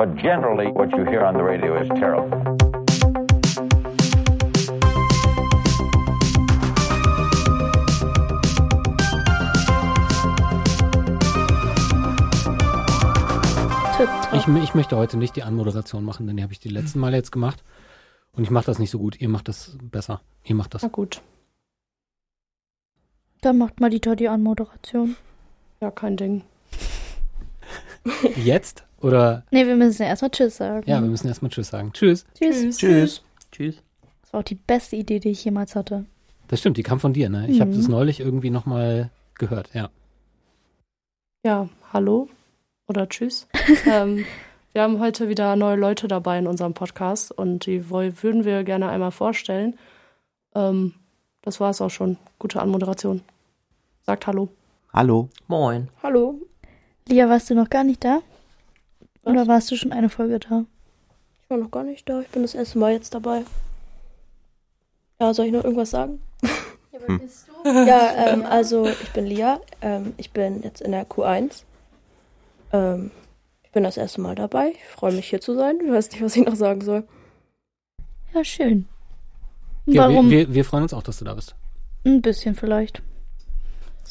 But generally, what you hear on the radio is terrible. Ich, ich möchte heute nicht die Anmoderation machen, denn die habe ich die letzten Mal jetzt gemacht. Und ich mache das nicht so gut. Ihr macht das besser. Ihr macht das. Na gut. Dann macht Malita die Anmoderation. Ja, kein Ding. Jetzt? Oder? Nee, wir müssen ja erstmal Tschüss sagen. Ja, wir müssen erstmal Tschüss sagen. Tschüss. Tschüss. Tschüss. Tschüss. Das war auch die beste Idee, die ich jemals hatte. Das stimmt, die kam von dir, ne? Ich habe Mhm. das neulich irgendwie nochmal gehört, ja. Ja, hallo oder tschüss. ähm, wir haben heute wieder neue Leute dabei in unserem Podcast und die würden wir gerne einmal vorstellen. Ähm, das war es auch schon. Gute Anmoderation. Sagt Hallo. Hallo. Moin. Hallo. Lia, warst du noch gar nicht da? Was? Oder warst du schon eine Folge da? Ich war noch gar nicht da. Ich bin das erste Mal jetzt dabei. Ja, soll ich noch irgendwas sagen? Hm. Ja, ähm, also ich bin Lia. Ähm, ich bin jetzt in der Q1. Ähm, ich bin das erste Mal dabei. Ich freue mich hier zu sein. Ich weiß nicht, was ich noch sagen soll. Ja, schön. ja Warum? wir, wir, wir freuen uns auch, dass du da bist. Ein bisschen vielleicht.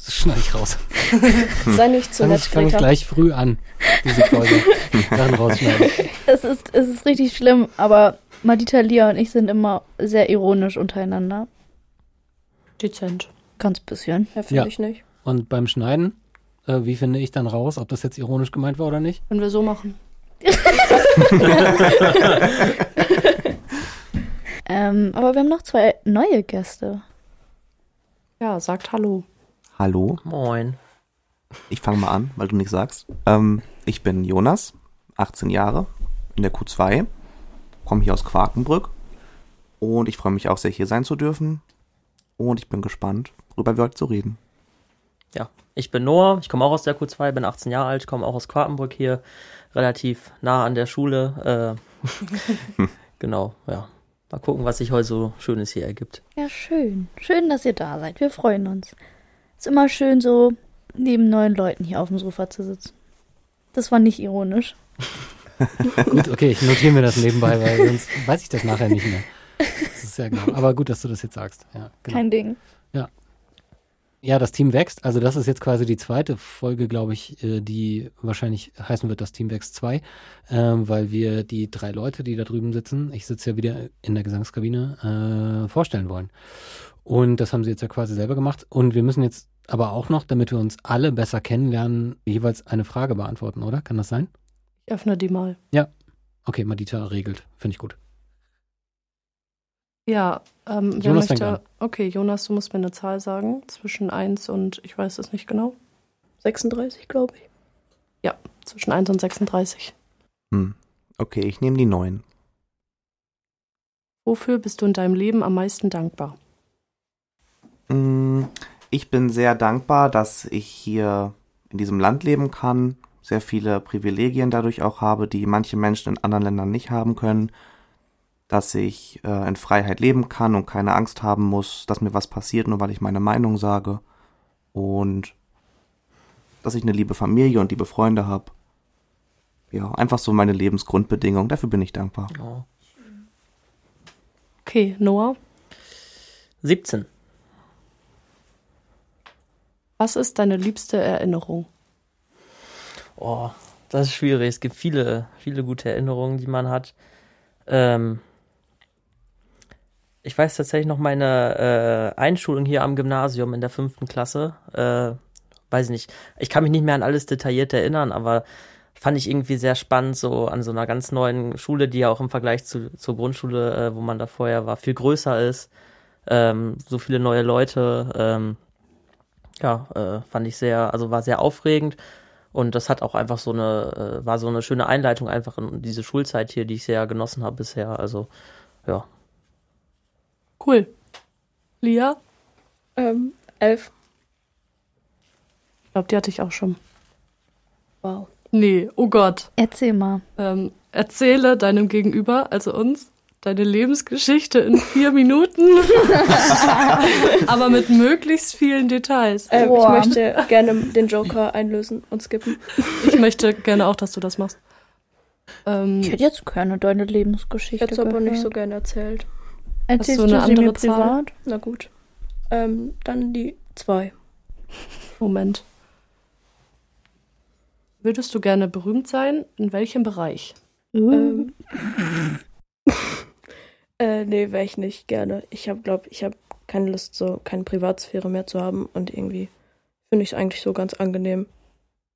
Das schneide ich raus. Sei nicht zu nett, ich, fang ich Greta. gleich früh an, diese Folge. Sachen rausschneiden. Es ist, es ist richtig schlimm, aber Malita, Lia und ich sind immer sehr ironisch untereinander. Dezent. Ganz bisschen. Ja, finde Ja. ich nicht. Und beim Schneiden, äh, wie finde ich dann raus, ob das jetzt ironisch gemeint war oder nicht? Können wir so machen. Ähm, aber wir haben noch zwei neue Gäste. Ja, sagt Hallo. Hallo. Moin. Ich fange mal an, weil du nichts sagst. Ähm, ich bin Jonas, 18 Jahre, in der Q2, komme hier aus Quakenbrück und ich freue mich auch sehr, hier sein zu dürfen. Und ich bin gespannt, worüber wir heute so reden. Ja, ich bin Noah, ich komme auch aus der Q2, bin 18 Jahre alt, komme auch aus Quartenbrück hier, relativ nah an der Schule. Äh, genau, ja. Mal gucken, was sich heute so Schönes hier ergibt. Ja, schön. Schön, dass ihr da seid. Wir freuen uns. Ist immer schön, so neben neuen Leuten hier auf dem Sofa zu sitzen. Das war nicht ironisch. Gut, okay, ich notiere mir das nebenbei, weil sonst weiß ich das nachher nicht mehr. Das ist ja genau. Aber gut, dass du das jetzt sagst. Ja, genau. Kein Ding. Ja, das Team wächst. Also das ist jetzt quasi die zweite Folge, glaube ich, äh, die wahrscheinlich heißen wird, das Team wächst 2, ähm, weil wir die drei Leute, die da drüben sitzen, ich sitze ja wieder in der Gesangskabine, äh, vorstellen wollen. Und das haben sie jetzt ja quasi selber gemacht. Und wir müssen jetzt aber auch noch, damit wir uns alle besser kennenlernen, jeweils eine Frage beantworten, oder? Kann das sein? Ich öffne die mal. Okay, Madita regelt. Finde ich gut. Ja, ähm, wer Jonas fängt an. möchte. Okay, Jonas, du musst mir eine Zahl sagen. Zwischen 1 und ich weiß es nicht genau. 36, glaube ich. Zwischen 1 und 36. Hm. Okay, ich nehme die 9. Wofür bist du in deinem Leben am meisten dankbar? Mm, Ich bin sehr dankbar, dass ich hier in diesem Land leben kann, sehr viele Privilegien dadurch auch habe, die manche Menschen in anderen Ländern nicht haben können, dass ich äh, in Freiheit leben kann und keine Angst haben muss, dass mir was passiert, nur weil ich meine Meinung sage und dass ich eine liebe Familie und liebe Freunde habe. Ja, einfach so meine Lebensgrundbedingung. Dafür bin ich dankbar. Oh. Okay, Noah, 17. was ist deine liebste Erinnerung? Oh, das ist schwierig. Es gibt viele, viele gute Erinnerungen, die man hat. Ähm, ich weiß tatsächlich noch meine äh, Einschulung hier am Gymnasium in der fünften Klasse. Äh, weiß ich nicht. Ich kann mich nicht mehr an alles detailliert erinnern, aber fand ich irgendwie sehr spannend, so an so einer ganz neuen Schule, die ja auch im Vergleich zu, zur Grundschule, äh, wo man da vorher war, viel größer ist. Ähm, so viele neue Leute. Ähm, ja, äh, fand ich sehr, also war sehr aufregend. Und das hat auch einfach so eine, äh, war so eine schöne Einleitung einfach in diese Schulzeit hier, die ich sehr genossen habe bisher. Also, ja. Cool. Lia? Ähm, 11. Ich glaube, die hatte ich auch schon. Wow. Nee, oh Gott. Erzähl mal. Ähm, erzähle deinem Gegenüber, also uns, deine Lebensgeschichte in vier Minuten. Aber mit möglichst vielen Details. Ähm, ich möchte gerne den Joker einlösen und skippen. Ich möchte gerne auch, dass du das machst. Ähm, Ich hätte jetzt gerne deine Ich Lebensgeschichte hätte es aber nicht so gerne erzählt. Erzählst Hast du eine du sie mir andere Zahl? privat? Na gut. Ähm, dann die zwei. Moment. Würdest du gerne berühmt sein? In welchem Bereich? Uh. Ähm, äh, nee, wäre ich nicht gerne. Ich habe, glaube ich, habe keine Lust, so keine Privatsphäre mehr zu haben und irgendwie finde ich es eigentlich so ganz angenehm,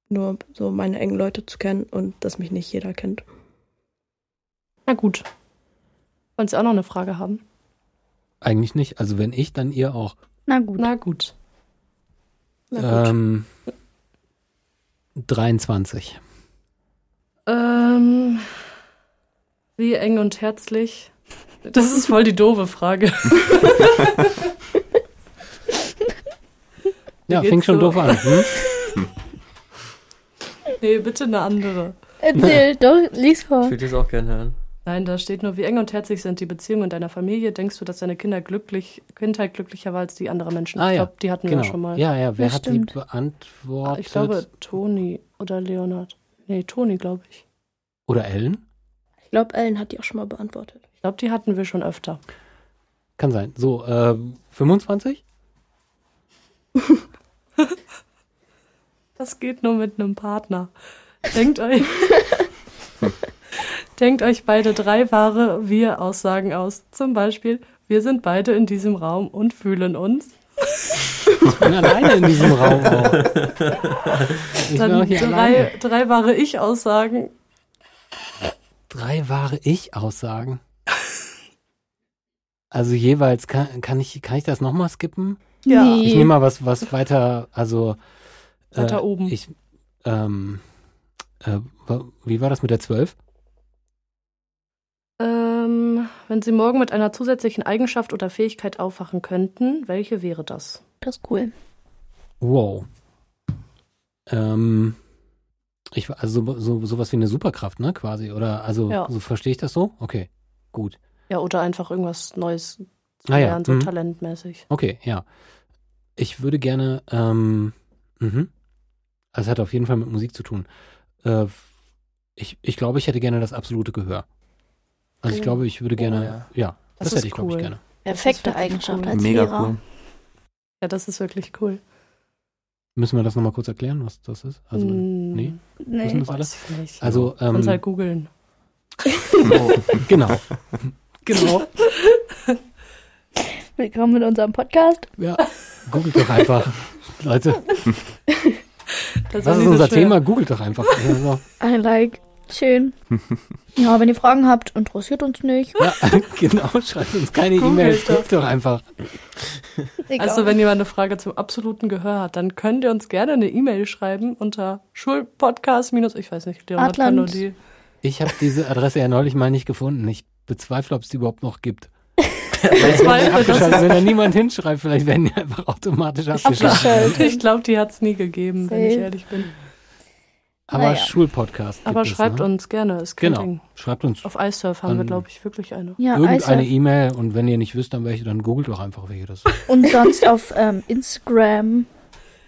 nur so meine engen Leute zu kennen und dass mich nicht jeder kennt. Na gut. Wollen Sie auch noch eine Frage haben? Eigentlich nicht. Also wenn ich, dann ihr auch. Na gut. Na gut. Na gut. Ähm, 23. Ähm, wie eng und herzlich? Das ist voll die doofe Frage. Ja, fing schon so? doof an. Hm? nee, bitte eine andere. Erzähl, doch, lies Ich vor. würde das auch gerne hören. Nein, da steht nur, wie eng und herzlich sind die Beziehungen in deiner Familie. Denkst du, dass deine Kinder glücklich, Kindheit glücklicher war als die anderer Menschen? Ah, ich ja. glaube, die hatten Genau. wir schon mal. Ja, ja, wer Das hat stimmt. die beantwortet? Ich glaube, Toni oder Leonard. Nee, Toni, glaube ich. Oder Ellen? Ich glaube, Ellen hat die auch schon mal beantwortet. Ich glaube, die hatten wir schon öfter. Kann sein. So, äh, 25? Das geht nur mit einem Partner. Denkt euch, denkt euch beide drei wahre Wir-Aussagen aus. Zum Beispiel, wir sind beide in diesem Raum und fühlen uns. Ich bin alleine in diesem Raum auch. Ich bin Dann auch hier drei, alleine. drei wahre Ich-Aussagen. Drei wahre Ich-Aussagen. Also jeweils, kann, kann, ich, kann ich das nochmal skippen? Ja. Nee. Ich nehme mal was, was weiter, also Weiter äh, oben. Ich, ähm, äh, wie war das mit der 12? Ähm, wenn Sie morgen mit einer zusätzlichen Eigenschaft oder Fähigkeit aufwachen könnten, welche wäre das? Das ist cool. Wow. Ähm, ich, also so, so, sowas wie eine Superkraft, ne, quasi, oder, also, Ja. so verstehe ich das so? Okay, gut. Ja, oder einfach irgendwas Neues zu Ah ja, lernen, so mhm. talentmäßig. Okay, ja. Ich würde gerne, ähm, mhm. Also es hat auf jeden Fall mit Musik zu tun. Äh, ich, ich glaube, ich hätte gerne das absolute Gehör. Also ich Oh. glaube, ich würde gerne, ja. ja, das, Das hätte ich, glaube ich, cool. gerne. Perfekte Eigenschaft cool. als Mega Lehrer. cool. Ja, das ist wirklich cool. Müssen wir das nochmal kurz erklären, was das ist? Also, Mm, nee. Nee. Wissen das alle? weiß ich nicht. Also, ähm, halt googeln. genau. genau. Willkommen in unserem Podcast. Ja, googelt doch einfach. Leute, Das was ist unser schwer. Thema? Googelt doch einfach. I like. Schön. ja, wenn ihr Fragen habt, interessiert uns nicht. ja genau, schreibt uns keine Googelt E-Mails, doch. einfach. Egal. Also, wenn jemand eine Frage zum absoluten Gehör hat, dann könnt ihr uns gerne eine E-Mail schreiben unter Schulpodcast minus, ich weiß nicht, Leonard kann die. Ich habe diese Adresse ja neulich mal nicht gefunden. Ich bezweifle, ob es die überhaupt noch gibt. Zweifel, wenn da niemand hinschreibt, vielleicht werden die einfach automatisch abgeschaltet. Abgeschaltet. Ich glaube, die hat es nie gegeben, wenn ich Safe. ehrlich bin. Aber Naja. Schulpodcast. Gibt Aber es, schreibt ne? uns gerne, ist kein Genau. Ding. Schreibt uns Auf iSurf haben wir, glaube ich, wirklich eine. ja, irgendeine. E-Mail und wenn ihr nicht wisst, dann welche, dann googelt doch einfach, welche das ist. Und sonst auf ähm, Instagram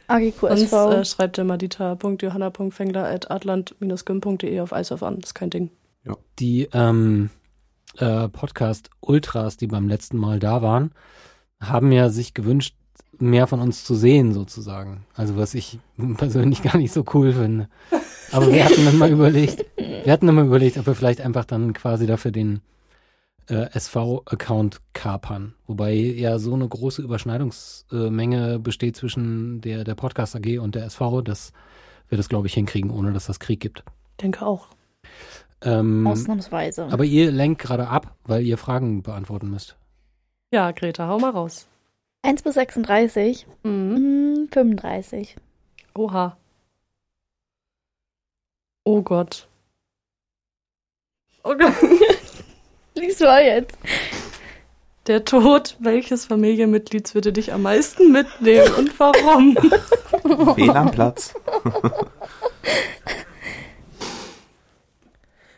Sonst AGQSV. äh, schreibt immer dieter.johanna.fengler.atlant-gym.de auf iSurf an, ist kein Ding. Die ähm, äh, Podcast-Ultras, die beim letzten Mal da waren, haben ja sich gewünscht, mehr von uns zu sehen, sozusagen. Also was ich persönlich gar nicht so cool finde. Aber wir hatten dann mal überlegt, wir hatten dann mal überlegt, ob wir vielleicht einfach dann quasi dafür den äh, SV-Account kapern. Wobei ja so eine große Überschneidungsmenge besteht zwischen der, der Podcast AG und der SV, dass wir das, glaube ich, hinkriegen, ohne dass das Krieg gibt. Denke auch. Ähm, Ausnahmsweise. aber ihr lenkt gerade ab, weil ihr Fragen beantworten müsst. Ja, Greta, hau mal raus. 1 bis 36. Mhm. Hm, 35. Oha. Oh Gott. Oh Gott. Lies mal jetzt. Der Tod welches Familienmitglieds würde dich am meisten mitnehmen und warum? WLAN-Platz.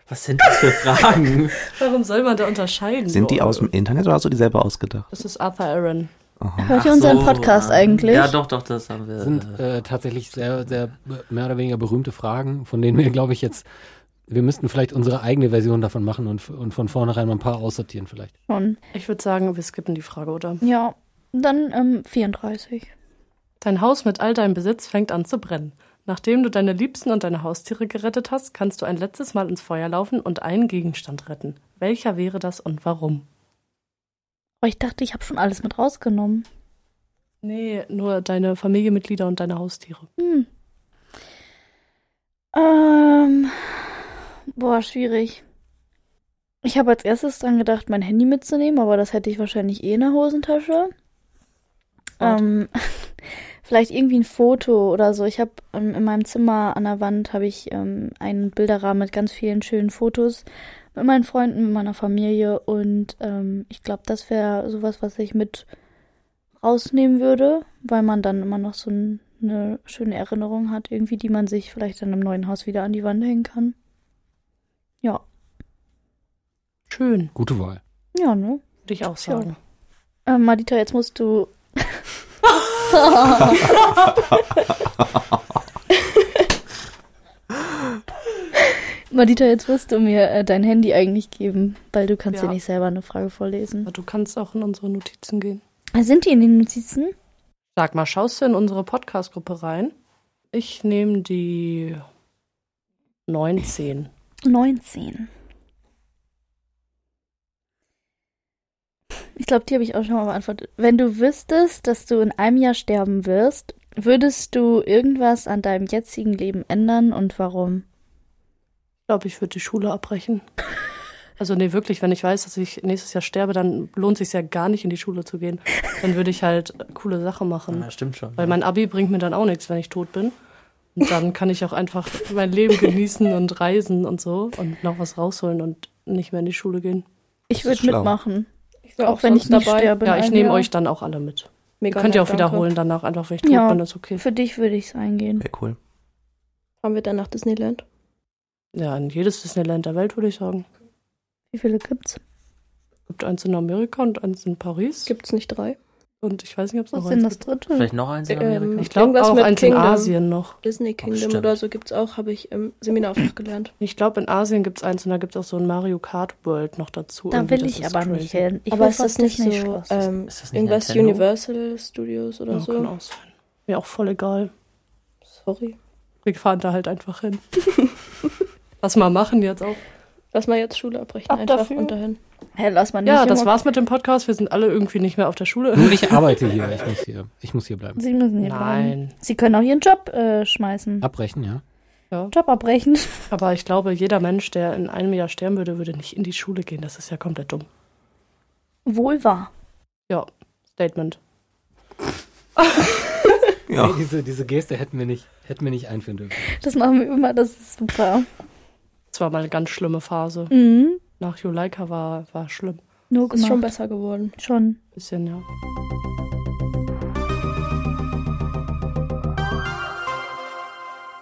Was sind das für Fragen? Warum soll man da unterscheiden? Sind die aus dem Internet oder hast du die selber ausgedacht? Das ist Arthur Aaron. Aha. Hört ihr unseren so, Podcast eigentlich? Ja, doch, doch, das haben wir. Das sind äh, äh, tatsächlich sehr, sehr mehr oder weniger berühmte Fragen, von denen wir, glaube ich, jetzt wir müssten vielleicht unsere eigene Version davon machen und, und von vornherein mal ein paar aussortieren vielleicht. Schon. Ich würde sagen, wir skippen die Frage, oder? Ja. Dann ähm, 34. Dein Haus mit all deinem Besitz fängt an zu brennen. Nachdem du deine Liebsten und deine Haustiere gerettet hast, kannst du ein letztes Mal ins Feuer laufen und einen Gegenstand retten. Welcher wäre das und warum? Aber ich dachte, ich habe schon alles mit rausgenommen. Nee, nur deine Familienmitglieder und deine Haustiere. Hm. Ähm. Boah, schwierig. Ich habe als erstes dran gedacht, mein Handy mitzunehmen, aber das hätte ich wahrscheinlich eh in der Hosentasche. Ähm, vielleicht irgendwie ein Foto oder so. Ich habe ähm, in meinem Zimmer an der Wand habe ich ähm, einen Bilderrahmen mit ganz vielen schönen Fotos mit meinen Freunden, mit meiner Familie und ähm, ich glaube, das wäre sowas, was ich mit rausnehmen würde, weil man dann immer noch so ein, eine schöne Erinnerung hat, irgendwie, die man sich vielleicht dann im neuen Haus wieder an die Wand hängen kann. Ja, Schön, Gute Wahl. ja, ne? würde ich auch sagen. Ähm, Madita, jetzt musst du. Madita, jetzt musst du mir äh, dein Handy eigentlich geben, weil du kannst Ja. ja nicht selber eine Frage vorlesen. Aber du kannst auch in unsere Notizen gehen. Ah, Sind die in den Notizen? Sag mal, schaust du in unsere Podcast-Gruppe rein? Ich nehme die 19. 19. glaube, die habe ich auch schon mal beantwortet. Wenn du wüsstest, dass du in einem Jahr sterben wirst, würdest du irgendwas an deinem jetzigen Leben ändern und warum? Ich glaube, ich würde die Schule abbrechen. Also nee, wirklich, wenn ich weiß, dass ich nächstes Jahr sterbe, dann lohnt sich ja gar nicht in die Schule zu gehen. Dann würde ich halt coole Sachen machen. Ja, stimmt schon. Weil mein Abi bringt mir dann auch nichts, wenn ich tot bin. Und dann kann ich auch einfach mein Leben genießen und reisen und so und noch was rausholen und nicht mehr in die Schule gehen. Ich würde mitmachen. Ich war Auch wenn ich nicht dabei. sterbe. Ja, ich nehme euch dann auch alle mit. Mega Könnt ihr auch danke. wiederholen danach, einfach wenn ich tot Ja. bin, ist okay. Für dich würde ich es eingehen. Wäre cool. Fahren wir dann nach Disneyland? Ja, in jedes Disneyland der Welt, würde ich sagen. Wie viele gibt's? Gibt eins in Amerika und eins in Paris. Gibt's nicht drei? Und ich weiß nicht, ob es Was noch ist denn das gibt. dritte? Vielleicht noch eins in Amerika? Ähm, Ich glaube Irgendwas auch mit eins Kingdom. in Asien noch. Disney Kingdom stimmt. oder so gibt's auch, habe ich im Seminarfach gelernt. Ich glaube, in Asien gibt es eins und da gibt es auch so ein Mario Kart World noch dazu. Da will ich aber crazy. nicht hin. Ich Aber ist das nicht so ähm, Ist das nicht irgendwas Nintendo? Universal Studios oder Ja, so? kann auch sein. Mir auch voll egal. Sorry. Wir fahren da halt einfach hin. Was mal machen jetzt auch. Lass mal jetzt Schule abbrechen, Ab einfach dafür. und dahin. Hä, lass mal nicht. Ja, das war's mit dem Podcast. Wir sind alle irgendwie nicht mehr auf der Schule. Nur ich arbeite hier. Ich muss hier, ich muss hier bleiben. Sie müssen hier bleiben. Nein. Sie können auch ihren Job äh, schmeißen. Abbrechen, ja. Job abbrechen. Aber ich glaube, jeder Mensch, der in einem Jahr sterben würde, würde nicht in die Schule gehen. Das ist ja komplett dumm. Wohl wahr. Ja, Statement. Ja. Nee, diese, diese Geste hätten wir nicht, hätten wir nicht einführen dürfen. Das machen wir immer, das ist super. Das war mal eine ganz schlimme Phase. Mhm. Nach Juleika war, war schlimm. Nur Ist schon gemacht. besser geworden. Schon. Bisschen, ja.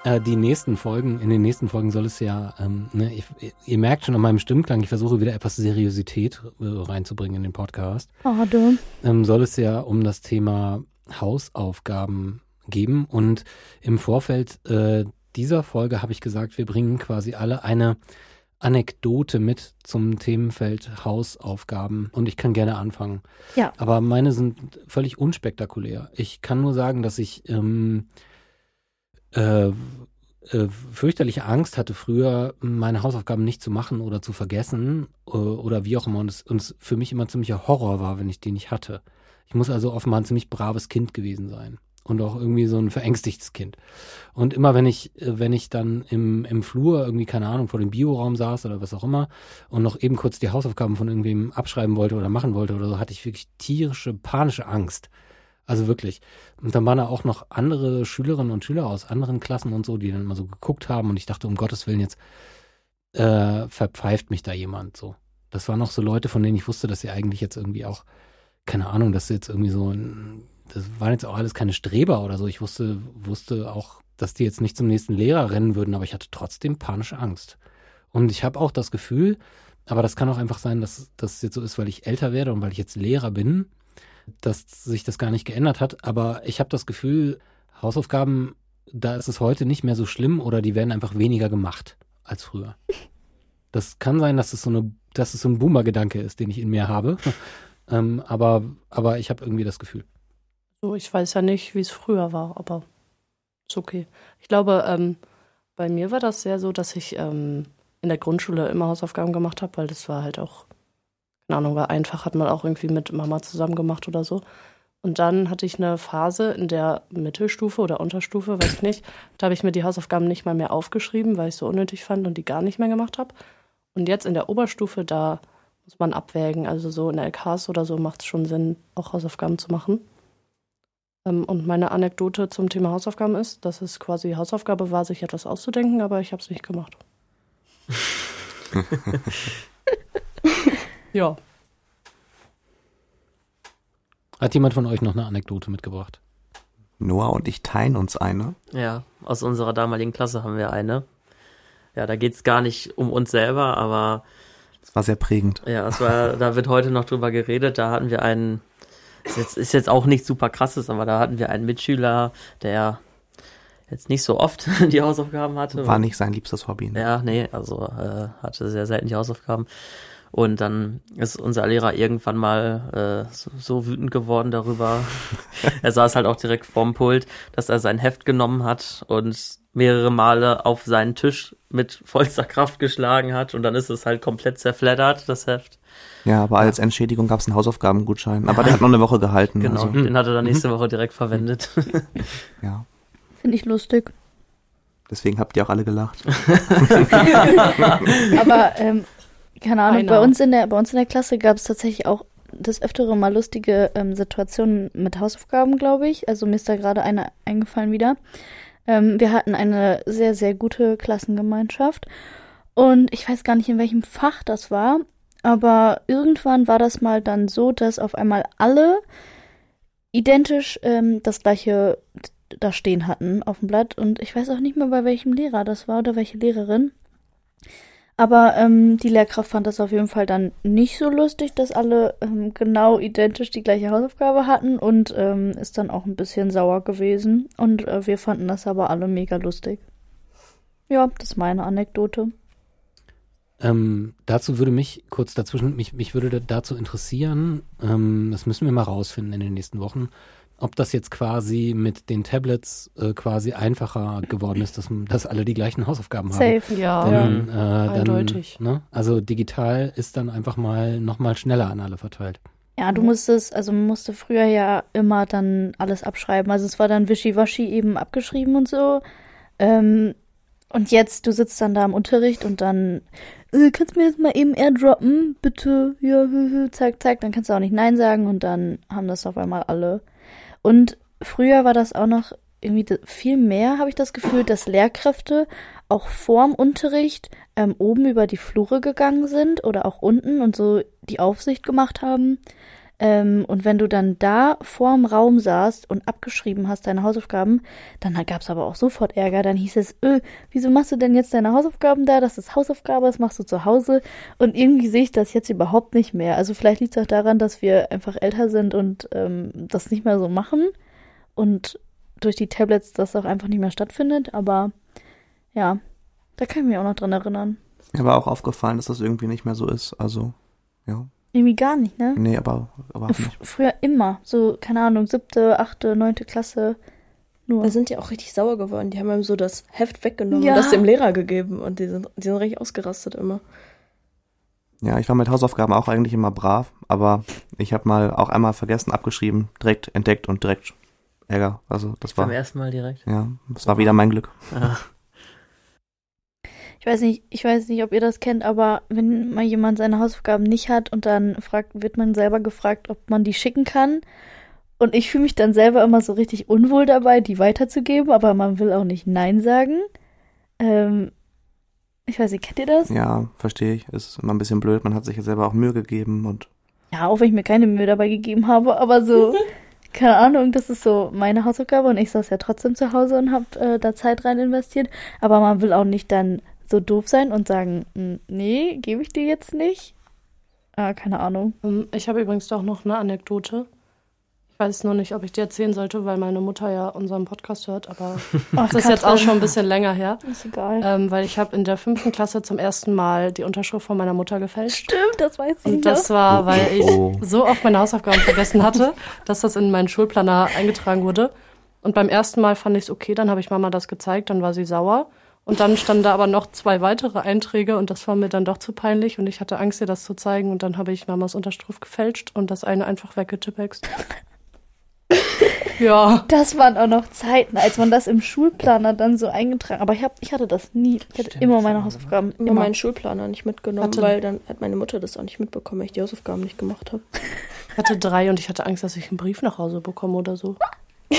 Äh, die nächsten Folgen, in den nächsten Folgen soll es ja, ähm, ne, ich, ihr merkt schon an meinem Stimmklang, ich versuche wieder etwas Seriosität äh, reinzubringen in den Podcast. Schade. ähm, soll es ja um das Thema Hausaufgaben geben. Und im Vorfeld äh, dieser Folge habe ich gesagt, wir bringen quasi alle eine Anekdote mit zum Themenfeld Hausaufgaben. Und ich kann gerne anfangen. Ja. Aber meine sind völlig unspektakulär. Ich kann nur sagen, dass ich ähm, äh, äh, fürchterliche Angst hatte früher, meine Hausaufgaben nicht zu machen oder zu vergessen äh, oder wie auch immer. Und es, und es für mich immer ziemlicher Horror war, wenn ich die nicht hatte. Ich muss also offenbar ein ziemlich braves Kind gewesen sein. Und auch irgendwie so ein verängstigtes Kind. Und immer wenn ich, wenn ich dann im, im Flur irgendwie, keine Ahnung, vor dem Bioraum saß oder was auch immer und noch eben kurz die Hausaufgaben von irgendwem abschreiben wollte oder machen wollte oder so, hatte ich wirklich tierische, panische Angst. Also wirklich. Und dann waren da auch noch andere Schülerinnen und Schüler aus anderen Klassen und so, die dann mal so geguckt haben und ich dachte, um Gottes Willen, jetzt äh, verpfeift mich da jemand so. Das waren noch so Leute, von denen ich wusste, dass sie eigentlich jetzt irgendwie auch, keine Ahnung, dass sie jetzt irgendwie so, ein, das waren jetzt auch alles keine Streber oder so. Ich wusste, wusste auch, dass die jetzt nicht zum nächsten Lehrer rennen würden, aber ich hatte trotzdem panische Angst. Und ich habe auch das Gefühl, aber das kann auch einfach sein, dass das jetzt so ist, weil ich älter werde und weil ich jetzt Lehrer bin, dass sich das gar nicht geändert hat. Aber ich habe das Gefühl, Hausaufgaben, da ist es heute nicht mehr so schlimm oder die werden einfach weniger gemacht. als früher. Das kann sein, dass es so eine, dass es so ein Boomer-Gedanke ist, den ich in mir habe. ähm, aber, aber ich habe irgendwie das Gefühl. So, ich weiß ja nicht, wie es früher war, aber ist okay. Ich glaube, ähm, bei mir war das sehr so, dass ich ähm, in der Grundschule immer Hausaufgaben gemacht habe, weil das war halt auch, keine Ahnung, war einfach, hat man auch irgendwie mit Mama zusammen gemacht oder so. Und dann hatte ich eine Phase in der Mittelstufe oder Unterstufe, weiß ich nicht. Da habe ich mir die Hausaufgaben nicht mal mehr aufgeschrieben, weil ich so unnötig fand und die gar nicht mehr gemacht habe. Und jetzt in der Oberstufe, da muss man abwägen. Also so in der LKs oder so macht es schon Sinn, auch Hausaufgaben zu machen. Ähm, und meine Anekdote zum Thema Hausaufgaben ist, dass es quasi Hausaufgabe war, sich etwas auszudenken, aber ich habe es nicht gemacht. ja. Hat jemand von euch noch eine Anekdote mitgebracht? Noah und ich teilen uns eine. Ja, aus unserer damaligen Klasse haben wir eine. Ja, da geht's gar nicht um uns selber, aber Das war sehr prägend. ja, es war, da wird heute noch drüber geredet. Da hatten wir einen, ist jetzt, ist jetzt auch nichts super krasses, aber da hatten wir einen Mitschüler, der jetzt nicht so oft die Hausaufgaben hatte. War nicht sein liebstes Hobby. Ne? Ja, nee, also äh, hatte sehr selten die Hausaufgaben. Und dann ist unser Lehrer irgendwann mal äh, so, so wütend geworden darüber. er saß halt auch direkt vorm Pult, dass er sein Heft genommen hat und mehrere Male auf seinen Tisch mit vollster Kraft geschlagen hat. Und dann ist es halt komplett zerfleddert, das Heft. Ja, aber als Entschädigung gab es einen Hausaufgabengutschein. Aber der hat noch eine Woche gehalten. Genau, Also, den hat er dann nächste Woche direkt verwendet. ja. Finde ich lustig. Deswegen habt ihr auch alle gelacht. Aber ähm, keine Ahnung, Einer. bei uns in der bei uns in der Klasse gab es tatsächlich auch das öftere mal lustige ähm, Situationen mit Hausaufgaben, glaube ich. Also mir ist da gerade eine eingefallen wieder. Ähm, wir hatten eine sehr sehr gute Klassengemeinschaft und ich weiß gar nicht in welchem Fach das war, aber irgendwann war das mal dann so, dass auf einmal alle identisch ähm, das gleiche da stehen hatten auf dem Blatt und ich weiß auch nicht mehr bei welchem Lehrer das war oder welche Lehrerin. Aber ähm, die Lehrkraft fand das auf jeden Fall dann nicht so lustig, dass alle ähm, genau identisch die gleiche Hausaufgabe hatten und ähm, ist dann auch ein bisschen sauer gewesen. Und äh, wir fanden das aber alle mega lustig. Ja, das ist meine Anekdote. Ähm, dazu würde mich kurz dazwischen, mich, mich würde dazu interessieren, ähm, das müssen wir mal rausfinden in den nächsten Wochen, ob das jetzt quasi mit den Tablets äh, quasi einfacher geworden ist, dass, dass alle die gleichen Hausaufgaben haben. Safe. Ja, Denn, äh, dann, Eindeutig. Ne? Also digital ist dann einfach mal nochmal schneller an alle verteilt. Ja, du musstest, also man musste früher ja immer dann alles abschreiben. Also es war dann wischiwaschi eben abgeschrieben und so. Ähm, und jetzt, du sitzt dann da im Unterricht und dann, äh, kannst du mir das mal eben airdroppen, bitte? Ja, zack, zack. Dann kannst du auch nicht Nein sagen und dann haben das auf einmal alle. Und früher war das auch noch irgendwie viel mehr, habe ich das Gefühl, dass Lehrkräfte auch vorm Unterricht ähm, oben über die Flure gegangen sind oder auch unten und so die Aufsicht gemacht haben. Ähm, und wenn du dann da vorm Raum saßt und abgeschrieben hast deine Hausaufgaben, dann gab es aber auch sofort Ärger. Dann hieß es, öh, wieso machst du denn jetzt deine Hausaufgaben da? Das ist Hausaufgabe, das machst du zu Hause. Und irgendwie sehe ich das jetzt überhaupt nicht mehr. Also vielleicht liegt es auch daran, dass wir einfach älter sind und ähm, das nicht mehr so machen. Und durch die Tablets das auch einfach nicht mehr stattfindet. Aber ja, da kann ich mich auch noch dran erinnern. Mir war auch aufgefallen, dass das irgendwie nicht mehr so ist. Also, ja. Irgendwie gar nicht, ne? Nee, aber, aber F nicht. früher immer. So, keine Ahnung, siebte, achte, neunte Klasse. Nur. Wir sind ja auch richtig sauer geworden. Die haben einem so das Heft weggenommen Ja. und das dem Lehrer gegeben. Und die sind, die sind richtig ausgerastet immer. Ja, ich war mit Hausaufgaben auch eigentlich immer brav, aber ich habe mal auch einmal vergessen, abgeschrieben, direkt entdeckt und direkt Ärger. Also das Beim war, ersten Mal direkt. ja, das war wieder mein Glück. Ah, Ich weiß nicht, ich weiß nicht, ob ihr das kennt, aber wenn mal jemand seine Hausaufgaben nicht hat und dann fragt, wird man selber gefragt, ob man die schicken kann. Und ich fühle mich dann selber immer so richtig unwohl dabei, die weiterzugeben, aber man will auch nicht Nein sagen. Ähm, ich weiß nicht, kennt ihr das? Ja, verstehe ich. Ist immer ein bisschen blöd. Man hat sich ja selber auch Mühe gegeben und Ja, auch wenn ich mir keine Mühe dabei gegeben habe, aber so, keine Ahnung, das ist so meine Hausaufgabe und ich saß ja trotzdem zu Hause und habe äh, da Zeit rein investiert. Aber man will auch nicht dann so doof sein und sagen, "Mm, nee, gebe ich dir jetzt nicht. Ah, keine Ahnung. Ähm, Ich habe übrigens doch noch eine Anekdote. Ich weiß nur nicht, ob ich dir erzählen sollte, weil meine Mutter ja unseren Podcast hört, aber Ach, das ist jetzt auch schon ein bisschen länger her. Ist egal. Ähm, weil ich habe in der fünften Klasse zum ersten Mal die Unterschrift von meiner Mutter gefälscht. Stimmt, das weiß ich Und das war, weil ich Oh. so oft meine Hausaufgaben vergessen hatte, dass das in meinen Schulplaner eingetragen wurde. Und beim ersten Mal fand ich es okay, dann habe ich Mama das gezeigt, dann war sie sauer. Und dann standen da aber noch zwei weitere Einträge und das war mir dann doch zu peinlich und ich hatte Angst, ihr das zu zeigen und dann habe ich Mamas Unterschrift gefälscht und das eine einfach weggetippext. ja. Das waren auch noch Zeiten, als man das im Schulplaner dann so eingetragen Aber ich, hab, ich hatte das nie. Ich hatte Stimmt, immer meine Hausaufgaben. immer Immer. meinen Schulplaner nicht mitgenommen, Hatte- weil dann hat meine Mutter das auch nicht mitbekommen, weil ich die Hausaufgaben nicht gemacht habe. Ich hatte drei und ich hatte Angst, dass ich einen Brief nach Hause bekomme oder so.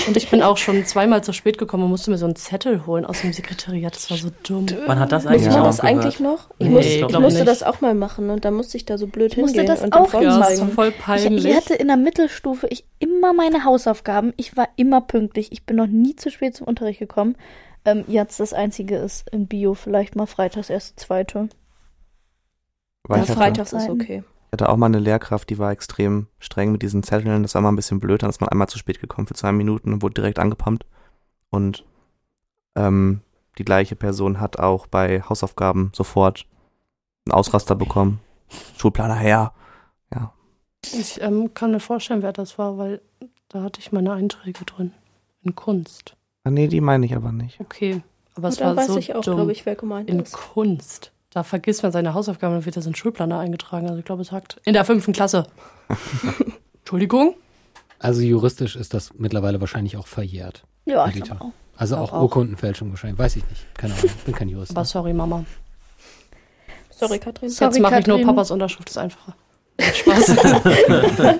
Und ich bin auch schon zweimal zu spät gekommen und musste mir so einen Zettel holen aus dem Sekretariat. Das war so dumm. Man hat das Muss eigentlich Ja. man das gehört. eigentlich noch? Ich, Nee, muss, ich ich musste nicht. das auch mal machen und dann musste ich da so blöd Ich musste hingehen das und dann auch Ja, das voll Ich, peinlich. ich hatte in der Mittelstufe ich immer meine Hausaufgaben. Ich war immer pünktlich. Ich bin noch nie zu spät zum Unterricht gekommen. Ähm, jetzt das Einzige ist in Bio vielleicht mal freitags erste, zweite. Weil Ja, ich freitags ist okay. Ich hatte auch mal eine Lehrkraft, die war extrem streng mit diesen Zetteln. Das war mal ein bisschen blöd. Dann ist man einmal zu spät gekommen für zwei Minuten und wurde direkt angepumpt. Und ähm, die gleiche Person hat auch bei Hausaufgaben sofort einen Ausraster bekommen. Schulplaner her. Ja. Ich ähm, kann mir vorstellen, wer das war, weil da hatte ich meine Einträge drin. In Kunst. Ah, nee, die meine ich aber nicht. Okay. Aber es da war weiß so ich auch, dumm. glaube ich, wer gemeint in ist. Kunst. Da vergisst man seine Hausaufgaben und wird das in den Schulplaner eingetragen. Also ich glaube, es hackt. In der fünften Klasse. Entschuldigung? Also juristisch ist das mittlerweile wahrscheinlich auch verjährt. Ja, ich auch. Also Auch auch, auch. Urkundenfälschung wahrscheinlich. Weiß ich nicht. Keine Ahnung. Bin kein Jurist. Aber sorry, Mama. Sorry, Katrin. Sorry, Jetzt mache ich nur. Papas Unterschrift, ist einfacher. Spaß.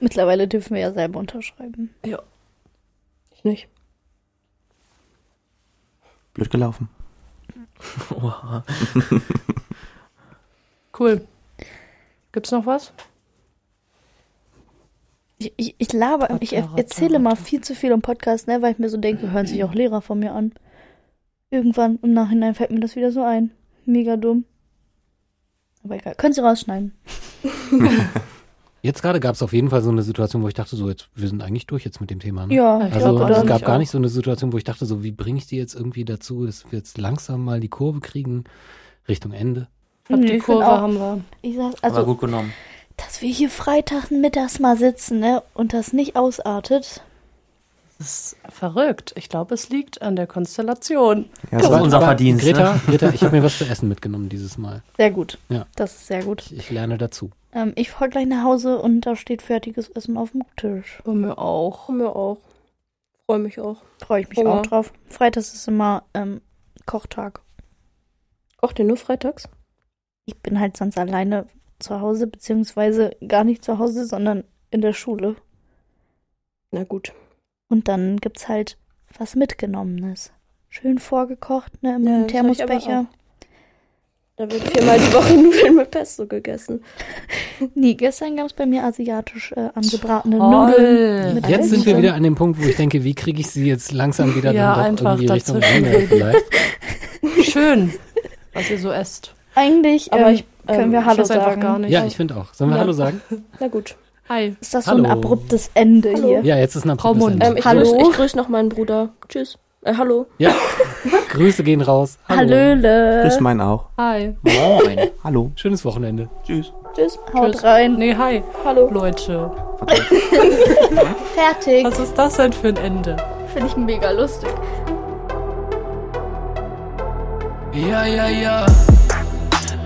Mittlerweile dürfen wir ja selber unterschreiben. Ich nicht. Blöd gelaufen. Oha. cool. Gibt's noch was? Ich, ich, ich laber, ich erzähle mal viel zu viel im Podcast, ne, weil ich mir so denke, hören sich auch Lehrer von mir an. Irgendwann im Nachhinein fällt mir das wieder so ein. Mega dumm. Aber egal. Können Sie rausschneiden. Jetzt gerade gab es auf jeden Fall so eine Situation, wo ich dachte, so, jetzt, wir sind eigentlich durch jetzt mit dem Thema. Ne? Ja, Ja, ich Also glaube, glaub, es das- gab gar nicht so eine Situation, wo ich dachte, so, wie bringe ich die jetzt irgendwie dazu, dass wir jetzt langsam mal die Kurve kriegen Richtung Ende. Nee, die Kurve auch- haben wir. Ich sag, Aber also, gut genommen. dass wir hier Freitag mittags mal sitzen, ne, und das nicht ausartet. Das ist verrückt. Ich glaube, es liegt an der Konstellation. Ja, Das war war, unser Verdienst, Greta, ne? Greta, ich habe mir was zu essen mitgenommen dieses Mal. Sehr gut. Ja. Das ist sehr gut. Ich, ich lerne dazu. Ähm, ich fahre gleich nach Hause und da steht fertiges Essen auf dem Tisch. Bei mir auch. Von mir auch. Freue mich auch. Freue ich mich Hunger. auch drauf. Freitags ist immer ähm, Kochtag. Kocht ihr nur freitags? Ich bin halt sonst alleine zu Hause, beziehungsweise gar nicht zu Hause, sondern in der Schule. Na gut. Und dann gibt's halt was Mitgenommenes. Schön vorgekocht, ne, im Ja, Thermosbecher. Da wird viermal die Woche Nudeln mit Pesto gegessen. Nee, gestern gab's bei mir asiatisch äh, angebratene Toll. Nudeln. Mit Jetzt sind wir wieder an dem Punkt, wo ich denke, wie kriege ich sie jetzt langsam wieder Ja, dann doch irgendwie Richtung. Ende vielleicht. Schön, was ihr so esst. Eigentlich Aber ähm, ich, können ähm, wir Ich Hallo sagen. gar nicht. Ja, ich finde auch. Sollen wir Ja. Hallo sagen? Na gut. Hi. Ist das so ein Hallo. abruptes Ende Hallo. hier? Ja, jetzt ist ein abruptes. Ende. Ähm, ich Hallo? grüße ich grüß noch meinen Bruder. Tschüss. Äh, hallo. Ja, Grüße gehen raus. Hallo. Hallöle. grüß meinen auch. Hi. Moin. Hallo. Schönes Wochenende. Tschüss. Tschüss. Haut Tschüss. rein. Nee, hi. Hallo. Leute. Fertig. Was ist das denn für ein Ende? Finde ich mega lustig. Ja, ja, ja.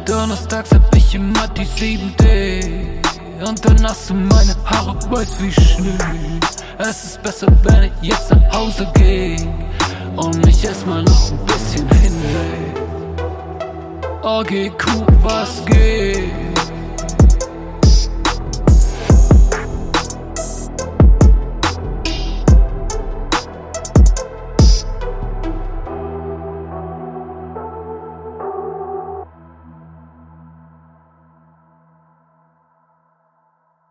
Donnerstags hab ich immer die 7D. Und dann hast du meine Haare weiß wie Schnee. Es ist besser, wenn ich jetzt nach Hause geh. Und mich erstmal noch ein bisschen hinleg. OGQ, was geht?